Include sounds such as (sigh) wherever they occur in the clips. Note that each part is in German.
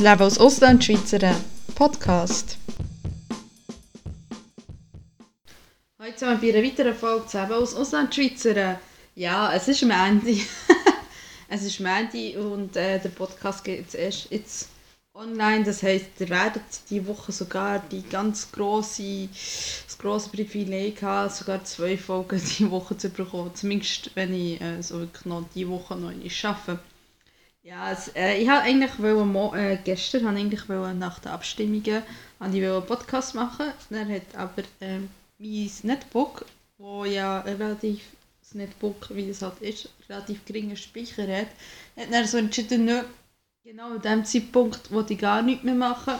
Das Leben als Auslandschweizer Podcast. Heute sind wir bei einer weiteren Folge das Leben als Auslandschweizer. Ja, es ist Mandy. (laughs) es ist Mandy und äh, der Podcast geht jetzt erst jetzt online. Das heisst, ihr werdet diese Woche sogar die ganz grosse, das grosse Privileg haben, sogar zwei Folgen diese Woche zu bekommen. Zumindest, wenn ich äh, so wirklich noch diese Woche noch nicht arbeite. Ja, es, äh, ich habe eigentlich wollen, äh, gestern habe ich eigentlich wollen, nach den Abstimmungen wollte ich einen Podcast machen. Dann hat aber äh, mein Netbook, wo ja relativ das Netbook, wie es halt ist, relativ geringen Speicher hat, hat dann so entschieden, nö, genau an dem Zeitpunkt wollte ich gar nichts mehr machen.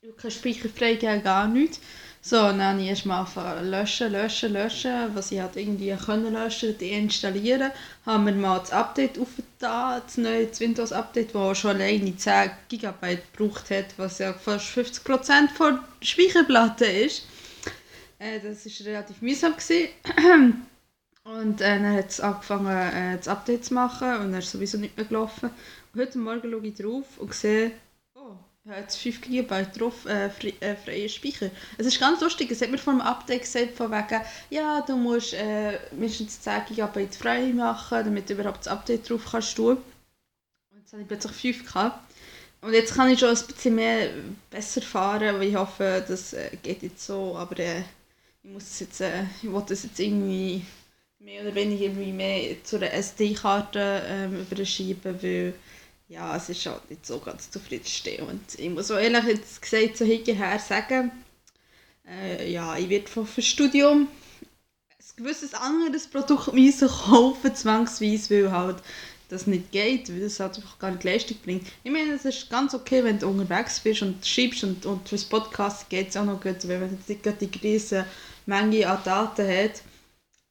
Ich will keinen Speicher freigeben, gar nichts. So, dann habe ich erstmal angefangen löschen, löschen, löschen, was ich halt irgendwie können löschen, deinstallieren. Haben wir mal das Update aufgetan, das neue Windows-Update, das schon alleine 10 GB gebraucht hat, was ja fast 50% von der Speicherplatte ist. Äh, das war relativ mühsam. (clears throat) Und äh, dann hat es angefangen, äh, das Update zu machen und dann ist sowieso nicht mehr gelaufen. Und heute Morgen schaue ich drauf und sehe, habe jetzt 5 GB drauf, äh, frei, äh, freien Speicher. Es ist ganz lustig, es hat mir vor dem Update gesagt, von wegen, ja, du musst äh, mindestens 10 GB frei machen, damit du überhaupt das Update drauf kannst tun. Und jetzt habe ich plötzlich 5 gehabt. Und jetzt kann ich schon ein bisschen mehr besser fahren, aber ich hoffe, das äh, geht jetzt so, aber äh, ich muss es jetzt, äh, ich wollte das jetzt irgendwie mehr oder weniger irgendwie mehr zu einer SD-Karte ähm, überschieben, weil ja, es ist halt nicht so ganz zufriedenstellend. Ich muss auch ehrlich jetzt gesagt so hinterher sagen, äh, ja, ich werde vom Studium ein gewisses anderes Produkt müssen kaufen, zwangsweise, weil halt das nicht geht, weil das halt einfach gar nicht Leistung bringt. Ich meine, es ist ganz okay, wenn du unterwegs bist und schreibst und, und fürs Podcast geht es auch noch gut, weil man jetzt nicht die riesen Menge an Daten hat.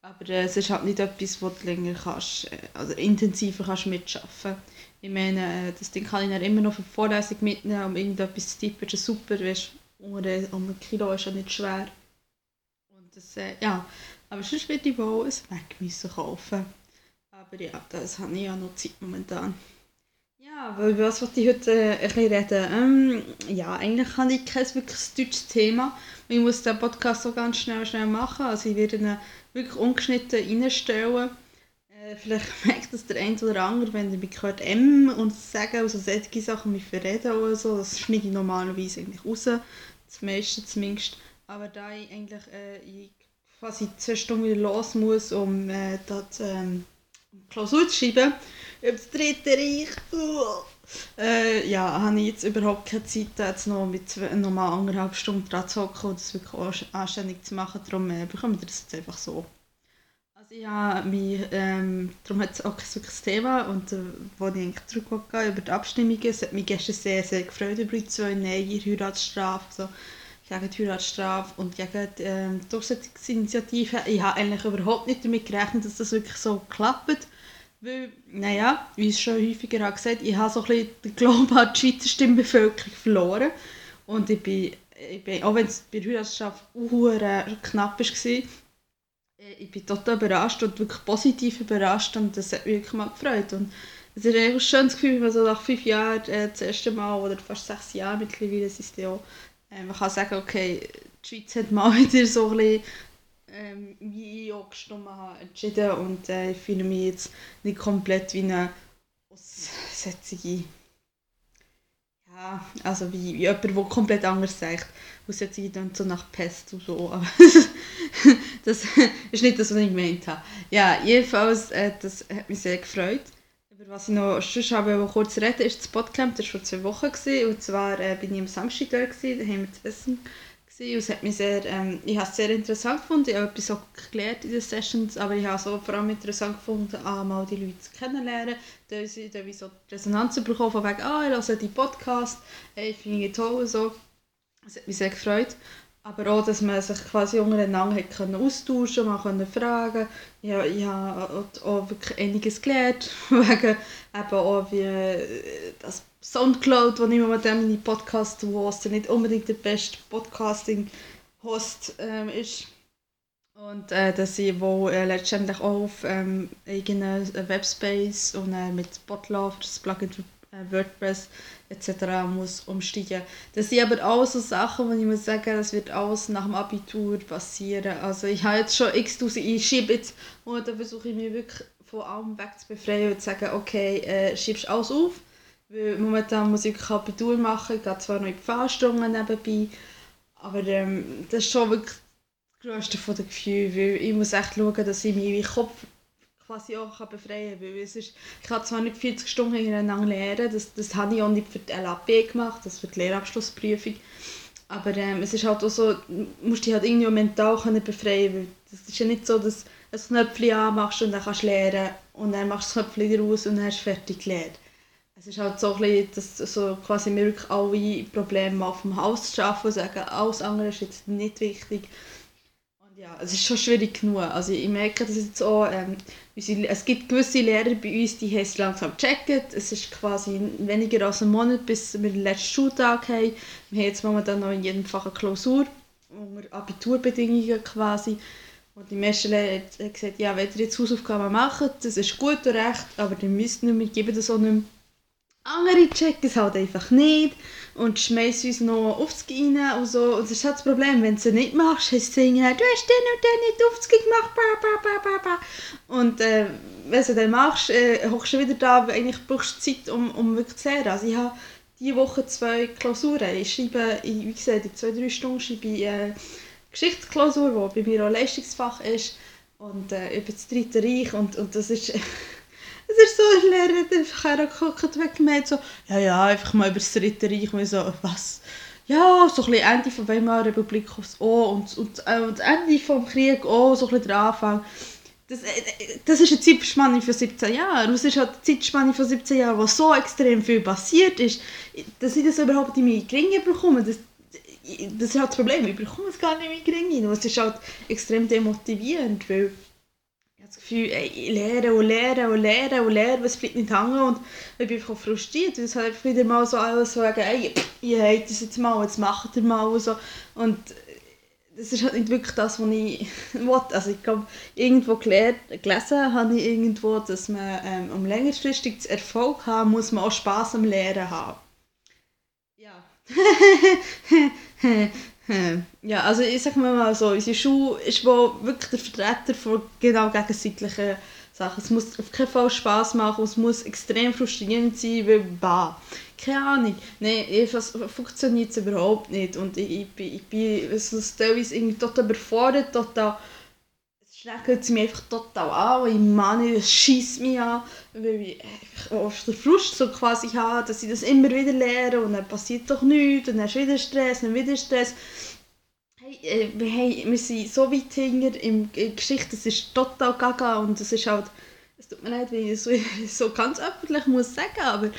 Aber äh, es ist halt nicht etwas, wo du länger kannst, äh, also intensiver kannst mitschaffen. Ich meine, äh, das Ding kann ich dann immer noch für die Vorlesung mitnehmen, um irgendetwas zu tippen, ist super, weißt, unter einem Kilo ist ja nicht schwer. Und das, äh, ja, aber sonst würde ich wohl ein Mac müssen kaufen. Aber ja, das habe ich ja noch Zeit momentan. Ja, weil was wollte ich heute äh, ein bisschen reden? Ähm, ja, eigentlich habe ich kein wirklich deutsches Thema. Ich muss den Podcast so ganz schnell, schnell machen. Also ich werde ihn wirklich ungeschnitten reinstellen. Äh, vielleicht (laughs) merkt das der eine oder andere, wenn ihr mich hört M und sagen, also solche Sachen wie verreden oder so, das schneide ich normalerweise eigentlich raus. Das meiste zumindest. Aber da ich eigentlich äh, ich quasi zwei Stunden wieder los muss, um äh, das ähm, Klausur zu schreiben, über das Dritte Reich, äh, ja, habe ich jetzt überhaupt keine Zeit, jetzt noch mit zwei, noch mal anderthalb Stunden dran zu hocken und das wirklich anständig zu machen. Darum äh, bekommen wir das jetzt einfach so. Also ich habe mich, ähm, darum hat es auch kein wirkliches Thema und äh, wo ich eigentlich zurückgehe über die Abstimmungen, es hat mich gestern sehr, sehr gefreut über die zwei Nein, Heiratsstrafe, so gegen die Heiratsstrafe und gegen die äh, Durchsetzungsinitiative. Ich habe eigentlich überhaupt nicht damit gerechnet, dass das wirklich so klappt. Weil, naja, wie ich schon häufiger habe gesagt ich habe so ein bisschen den Glauben an die Schweizer Stimmbevölkerung verloren. Und ich bin, ich bin auch wenn es bei der Heiratsstrafe knapp war, ich bin total überrascht und wirklich positiv überrascht und das hat mich wirklich mal gefreut. Und es ist ein schönes Gefühl, wenn man so nach fünf Jahren äh, das erste Mal oder fast sechs Jahren mittlerweile ist ja äh, man kann sagen, okay, die Schweiz hat mal (laughs) wieder so ein bisschen, ähm, wie ich auch gestimmt habe, entschieden und äh, ich fühle mich jetzt nicht komplett wie eine aussätzige ja, also wie, wie jemand, der komplett anders sagt. Aussätzige dann so nach Pest und so, aber (laughs) das ist nicht das, was ich gemeint habe. Ja, jedenfalls, äh, das hat mich sehr gefreut. Über was ich noch sonst habe, kurz reden ist das Podcamp, das war vor zwei Wochen. Gewesen, und zwar äh, bin ich am Samstag da, gewesen, da haben wir zu essen. Es hat mich sehr, ähm, ich habe es sehr interessant gefunden, ich habe etwas auch gelernt in den Sessions, aber ich habe es auch vor allem interessant gefunden, ah, mal die Leute kennenlernen, da wie so Resonanz bekommen, von wegen, ah, ich höre die Podcast, hey, finde ich toll so. Das hat mich sehr gefreut. Aber auch, dass man sich quasi untereinander hat können austauschen man konnte fragen. Ja, ich habe auch wirklich einiges gelernt, (laughs) wegen eben auch wie äh, das Soundcloud, wo ich mit dem Podcast hoste, nicht unbedingt der beste Podcasting-Host ähm, ist. Und äh, dass ich wo, äh, letztendlich auch auf ähm, eigenen Webspace und äh, mit Botlove, das Plugin für WordPress etc. muss umsteigen. Das sind aber auch so Sachen, wo ich muss sagen, das wird alles nach dem Abitur passieren. Also ich habe jetzt schon x tausend, ich schiebe jetzt, und da versuche ich mich wirklich von allem weg zu befreien und zu sagen, okay, äh, schiebst alles auf. Weil momentan muss ich wirklich Abitur machen, ich gehe zwar noch in die Fahrstunden nebenbei, aber ähm, das ist schon wirklich das grösste von den Gefühlen, weil ich muss echt schauen, dass ich meinen Kopf quasi auch befreien kann. Weil es ist, ich habe zwar nicht 40 Stunden hintereinander lernen, das, das habe ich auch nicht für die LAP gemacht, das für die Lehrabschlussprüfung. Aber ähm, es ist halt auch so, du musst dich halt irgendwie mental können befreien weil es ist ja nicht so, dass du ein Knöpfchen anmachst und dann kannst du lernen und dann machst du das Knöpfchen raus und dann hast du fertig gelernt. Es ist halt so dass so quasi wir wirklich alle Probleme auf dem Haus schaffen und sagen, alles andere ist jetzt nicht wichtig ja, es ist schon schwierig genug. Also ich merke das jetzt auch, ähm, es gibt gewisse Lehrer bei uns, die haben es langsam gecheckt. Es ist quasi weniger als ein Monat, bis wir den letzten Schultag haben. Wir haben jetzt momentan noch in jedem Fach eine Klausur, unter Abiturbedingungen quasi. Und die meisten Lehrer haben gesagt, ja, wenn ihr jetzt Hausaufgaben macht, das ist gut und recht, aber ihr müsst nicht mehr, geben das auch nicht mehr. Andere checken es halt einfach nicht und schmeißen uns noch aufs rein und so. Und das ist halt das Problem, wenn du es nicht machst, heißt es du hast den und den nicht aufs gemacht, ba, ba, ba, ba, ba. Und äh, wenn du dann machst, äh, hockst du wieder da, eigentlich brauchst du Zeit, um, um wirklich zu lernen. Also ich habe diese Woche zwei Klausuren. Ich schreibe, wie gesagt, in zwei, drei Stunden schreibe ich äh, Geschichtsklausur, die bei mir auch Leistungsfach ist und äh, über das Dritte Reich und, und das ist... (laughs) Es ist so, ein Lehrer hat einfach hergeguckt gemeint so, ja, ja, einfach mal über das Dritte Reich. Und so, was? Ja, so ein bisschen Ende von Weimarer Republik aufs O und, und, äh, und Ende vom Krieg auch, so ein bisschen der Anfang. Das, äh, das ist eine Zeitspanne von 17 Jahren. Das ist halt eine Zeitspanne von 17 Jahren, wo so extrem viel passiert ist, dass ich das überhaupt nicht mehr gering bekomme. Das, das ist halt das Problem, ich bekomme es gar nicht mehr gering. Und es ist halt extrem demotivierend, weil das Gefühl, ey, lehre und lehre und lehre und lehre, was bleibt nicht hängen und ich bin einfach frustriert, weil es halt wieder mal so alles sagen, ey, ihr habt das jetzt mal, jetzt macht ihr mal und so und das ist halt nicht wirklich das, was ich (laughs) will. Also ich glaube, irgendwo gelehrt, gelesen habe ich irgendwo, dass man, ähm, um längerfristig Erfolg haben muss man auch Spass am Lehren haben. Ja. (laughs) Hm. Ja, also ich sag mal so, unsere Schule ist wohl wirklich der Vertreter von genau gegensätzlichen Sachen. Es muss auf keinen Fall Spass machen, es muss extrem frustrierend sein, weil bah, keine Ahnung. Nein, jedenfalls funktioniert es überhaupt nicht und ich, ich, bin, ich bin so teilweise irgendwie total überfordert, total schreckt sie mich einfach total an. Und ich meine, es schießt mich an, weil ich oft den Frust so quasi habe, dass ich das immer wieder lehre und dann passiert doch nichts. Und dann du wieder Stress, dann wieder Stress. Hey, äh, hey, wir sind so weit hinter in der Geschichte, es ist total gaga. Und es ist halt, es tut mir leid, wenn ich es so, (laughs) so ganz öffentlich muss sagen, aber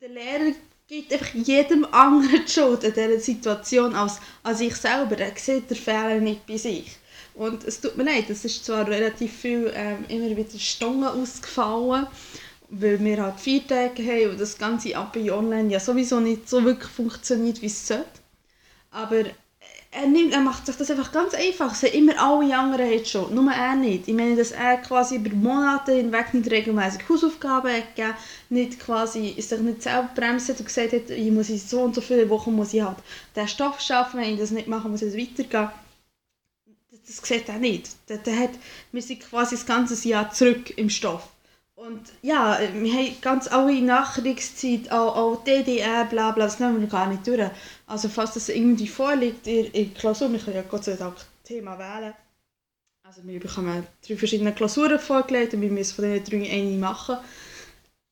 der Lehrer gibt einfach jedem anderen die Schuld in dieser Situation als, als ich selber. Er sieht den Fehler nicht bei sich. Und es tut mir leid, es ist zwar relativ viel ähm, immer wieder Stunden ausgefallen, weil wir halt vier Tage haben und das ganze API online ja sowieso nicht so wirklich funktioniert, wie es sollte. Aber er, nimmt, er macht sich das einfach ganz einfach. Es immer alle anderen jetzt schon, nur er nicht. Ich meine, dass er quasi über Monate hinweg nicht regelmäßig Hausaufgaben hat gegeben, nicht quasi, sich nicht selber bremst und gesagt hat, ich muss so und so viele Wochen muss ich halt den Stoff schaffen, wenn ich das nicht mache, muss es weitergehen. Das, sieht er nicht. Der, der hat, wir sind quasi das ganze Jahr zurück im Stoff. Und ja, wir haben ganz alle Nachkriegszeit, auch, auch DDR, bla bla, das nehmen wir gar nicht durch. Also falls das irgendwie vorliegt in der Klausur, wir können ja Gott sei Dank Thema wählen. Also wir bekommen drei verschiedene Klausuren vorgelegt und wir müssen von diesen drei eine machen.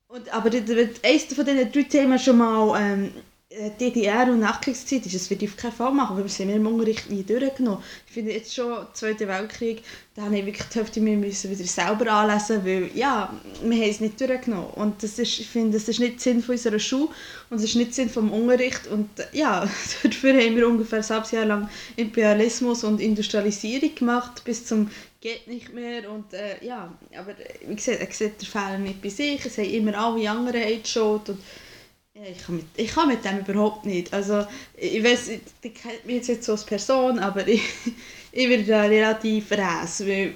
Und, aber eines von diesen drei Themen schon mal ähm, äh, DDR und Nachkriegszeit ist, das würde ich auf keinen Fall machen, weil wir sind im Unterricht nie durchgenommen. Ich finde jetzt schon, Zweiter Weltkrieg, da habe ich wirklich die Hälfte wir müssen wieder selber anlesen, weil ja, wir haben es nicht durchgenommen. Und das ist, ich finde, das ist nicht Sinn unserer Schule und es ist nicht Sinn vom Unterricht. Und ja, (laughs) dafür haben wir ungefähr ein halbes Jahr lang Imperialismus und Industrialisierung gemacht, bis zum geht nicht mehr und äh, ja, aber wie gesagt, er sieht den Fehler nicht bei sich, es haben immer alle anderen geschaut und ich kann, mit, ich kann mit dem überhaupt nicht. Also, ich weiß, die kennt mich jetzt nicht so als Person, aber ich, (laughs) ich werde relativ räs, weil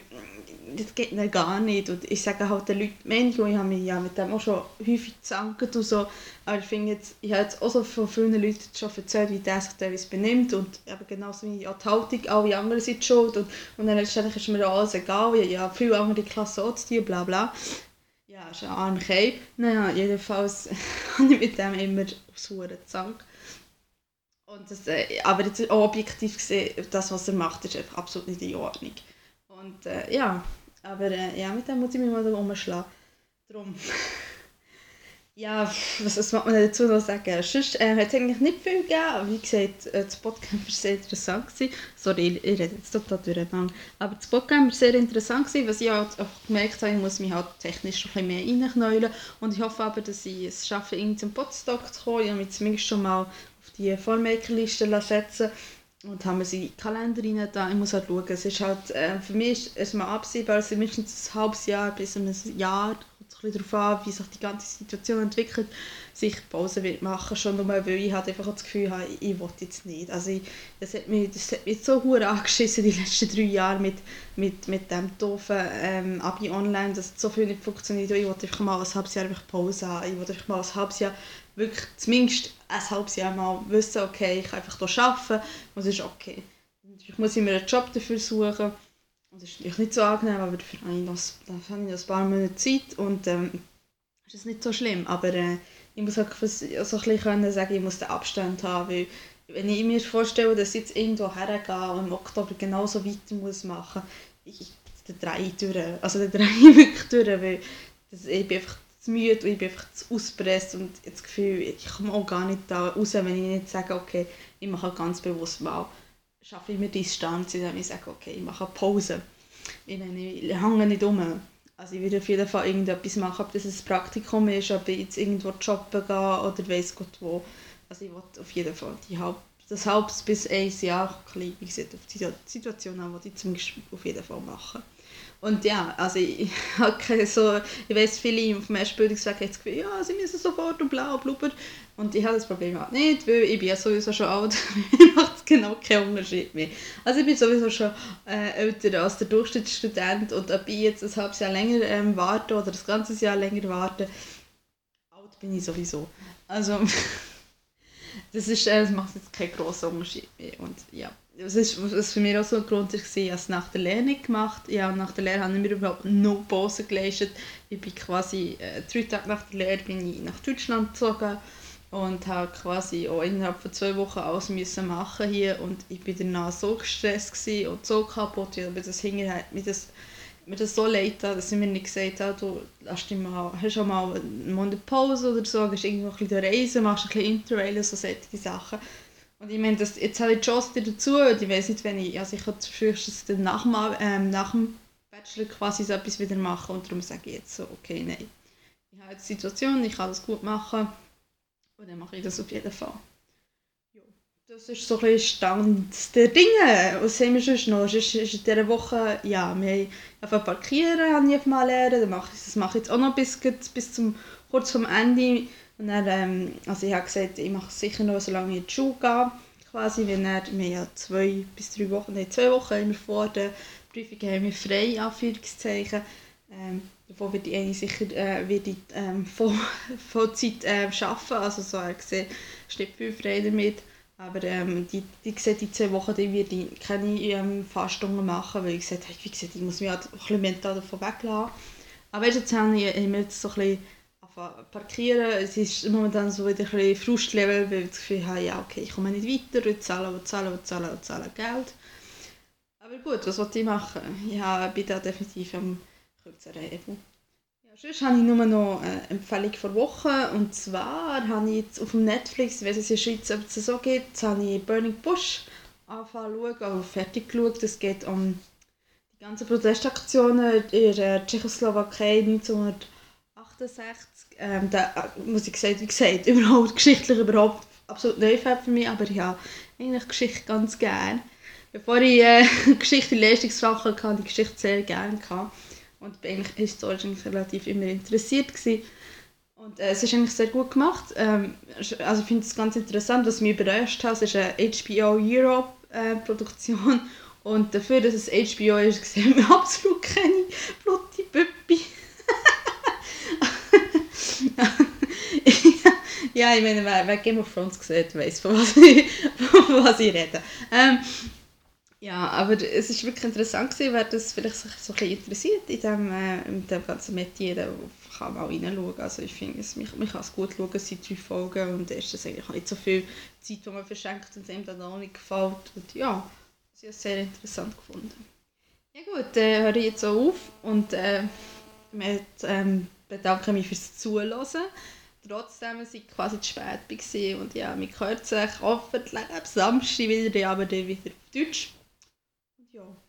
das geht nicht gar nicht. Und ich sage halt den Leuten Mensch, ich habe mich ja mit dem auch schon häufig gezankt und so. Aber ich finde jetzt, ich habe jetzt auch so von vielen Leuten schon erzählt, wie der sich teilweise benimmt. Und eben genauso wie auch die Haltung, alle anderen sind schuld. Und, und dann letztendlich ist mir alles egal, ich viele andere Klassen auch zu tun, bla bla. Ja, ist ein armer Cape. Naja, jedenfalls (laughs) habe ich mit dem immer aufs Huren Zank. Und das, äh, aber jetzt objektiv gesehen, das, was er macht, ist einfach absolut nicht in Ordnung. Und äh, ja, aber äh, ja, mit dem muss ich mich mal umschlagen. Darum. (laughs) ja, was, was man dazu noch sagen? Sonst äh, hat es eigentlich nicht viel gegeben, wie gesagt, äh, das Podcast war sehr interessant. Gewesen. Sorry, ich, ich rede jetzt total durcheinander. Aber das Podcast war sehr interessant, gewesen, was ich halt auch gemerkt habe, ich muss mich halt technisch ein bisschen mehr reinknäulen. Und ich hoffe aber, dass ich es schaffe, irgendwie zum Podstock zu kommen. Ich habe mich zumindest schon mal die Vormakerliste setzen und haben sie in Kalender rein da. Ich muss halt schauen, es ist halt, äh, für mich ist es mal absehbar, ist mindestens ein halbes Jahr bis ein Jahr, kommt ein darauf an, wie sich die ganze Situation entwickelt, sich Pause wird machen, schon nur weil ich halt einfach das Gefühl habe, ich, ich will jetzt nicht. Also ich, das, hat mich, das hat mich so hure angeschissen die letzten drei Jahre mit, mit, mit dem doofen ähm, Abi online, dass so viel nicht funktioniert. Ich wollte einfach mal ein halbes Jahr einfach Pause haben, ich wollte einfach mal ein halbes Jahr wirklich zumindest ein halbes Jahr mal wissen, okay, ich kann einfach hier arbeiten und es ist okay. Ich muss mir einen Job dafür suchen. Das ist natürlich nicht so angenehm, aber dafür habe ich noch, habe ich noch ein paar Monate Zeit und ähm, ist das nicht so schlimm. Aber äh, ich muss auch so ein bisschen sagen, ich muss den Abstand haben, weil wenn ich mir vorstelle, dass ich jetzt irgendwo hergehe und im Oktober genauso weiter muss machen muss, ich, der drehe durch. Also (laughs) drehe wirklich durch, weil das, ich bin einfach zu müde und ich bin einfach zu ausgepresst und das Gefühl, ich komme auch gar nicht da raus, wenn ich nicht sage, okay, ich mache ganz bewusst mal, schaffe ich mir Distanz, indem ich sage, okay, ich mache Pause. Ich, ich hänge nicht um. Also ich würde auf jeden Fall irgendetwas machen, ob das ein Praktikum ist, ob ich jetzt irgendwo jobben gehe oder weiss Gott wo. Also ich will auf jeden Fall die halb, das halbes bis ein Jahr, wie gesagt, auf die Situation an, die ich zumindest auf jeden Fall machen. Und ja, also ich, ich so, ich weiß viele auf dem Erstbildungsweg haben das Gefühl, ja, sie müssen sofort und blau, blubber. Und ich habe das Problem halt nicht, weil ich bin ja sowieso schon alt, (laughs) mir macht es genau keinen Unterschied mehr. Also ich bin sowieso schon äh, älter als der Durchschnittsstudent und ob ich jetzt ein halbes Jahr länger ähm, warte oder das ganze Jahr länger warte, alt bin ich sowieso. Also (laughs) das, ist, äh, das macht jetzt keinen grossen Unterschied mehr. Und ja das ist was für mich auch so ein Grund war, ich habe es nach der Lehre nicht gemacht. Ja, nach der Lehre habe ich mir überhaupt no Pause geleistet. Ich bin quasi äh, drei Tage nach der Lehre bin ich nach Deutschland gezogen und habe quasi auch innerhalb von zwei Wochen alles müssen machen hier und ich bin danach so gestresst und so kaputt, weil das hinterher mir das mir das so leid dass ich mir nicht gesagt habe, du lass dich mal, hast schon mal einen Monat Pause oder so, gehst irgendwo ein bisschen reisen, machst ein bisschen Interrail, so solche Sachen. Und ich meine, das, jetzt habe ich die Chance dazu, und ich weiß nicht, wenn ich, also ich habe frühestens dann nach ähm, nach dem Bachelor quasi so etwas wieder machen und darum sage ich jetzt so, okay, nein. Ich habe jetzt die Situation, ich kann das gut machen und dann mache ich das auf jeden Fall. Das ist so ein bisschen Stand der Dinge. Was haben wir sonst noch? Sonst ist in dieser Woche, ja, wir haben parkieren, habe ich mal lernen, mache das mache ich jetzt auch noch bis, bis zum, kurz vom Ende und dann, ähm, also ich habe gesagt, ich mache sicher noch, solange ich in die Schule gehe. Quasi, wenn er, wir ja zwei bis drei Wochen, nein, zwei Wochen haben vor der Prüfung haben wir frei, Anführungszeichen. Ähm, davon werde ich sicher äh, werde ich, ähm, (laughs) voll, Vollzeit äh, arbeiten, also so er gesehen, steht viel frei damit. Aber ähm, die, die, gesagt, die zwei Wochen die werde ich keine ähm, Fahrstunden machen, weil ich gesagt habe, ich muss mich halt ein bisschen mental davon weglassen. Aber jetzt habe ich, jetzt so ein bisschen parkieren. Es ist momentan so wieder ein bisschen Frustlevel, weil ich das Gefühl habe, ja okay, ich komme nicht weiter, ich zahle und zahle und zahle und zahle Geld. Aber gut, was wollte ich machen? Ich bin da definitiv am kürzeren Hebel. Ja, sonst habe ich nur noch eine Empfehlung vor Wochen und zwar habe ich jetzt auf dem Netflix, wenn es in der Schweiz ob es so gibt, habe ich Burning Bush angefangen zu schauen, also fertig geschaut. Es geht um die ganzen Protestaktionen in der Tschechoslowakei 1968 ähm, da muss ich sagen, wie gesagt, (laughs) überhaupt geschichtlich überhaupt absolut neu für mich, aber habe eigentlich Geschichte ganz gerne. Bevor ich äh, (laughs) Geschichte in Leistungsfach hatte, hatte ich Geschichte sehr gerne gehabt und bin eigentlich historisch eigentlich relativ immer interessiert gewesen. Und äh, es ist eigentlich sehr gut gemacht. Ähm, also ich finde es ganz interessant, was mich überrascht hat, es ist eine HBO Europe äh, Produktion Und dafür, dass es HBO ist, (laughs) sehen wir absolut keine blutige Püppi. Ja, ich meine, wer, wer Game of Thrones sieht, weiß, von was (laughs) ich, von was ich rede. Ähm, ja, aber es ist wirklich interessant gewesen, wer das vielleicht sich so ein interessiert in dem, äh, in dem ganzen Metier, der kann mal reinschauen. Also ich finde, es, man, man kann es gut schauen, es sind drei Folgen und es ist eigentlich nicht so viel Zeit, die man verschenkt und es einem dann auch nicht gefällt. Und ja, habe es sehr interessant gefunden. Ja gut, dann äh, höre ich jetzt auch auf und äh, mit, ähm, bedanke mich fürs Zuhören trotzdem es ich quasi zu spät war und ja, mich hört sich hoffentlich am Samstag wieder, aber dann wieder auf Deutsch. Ja.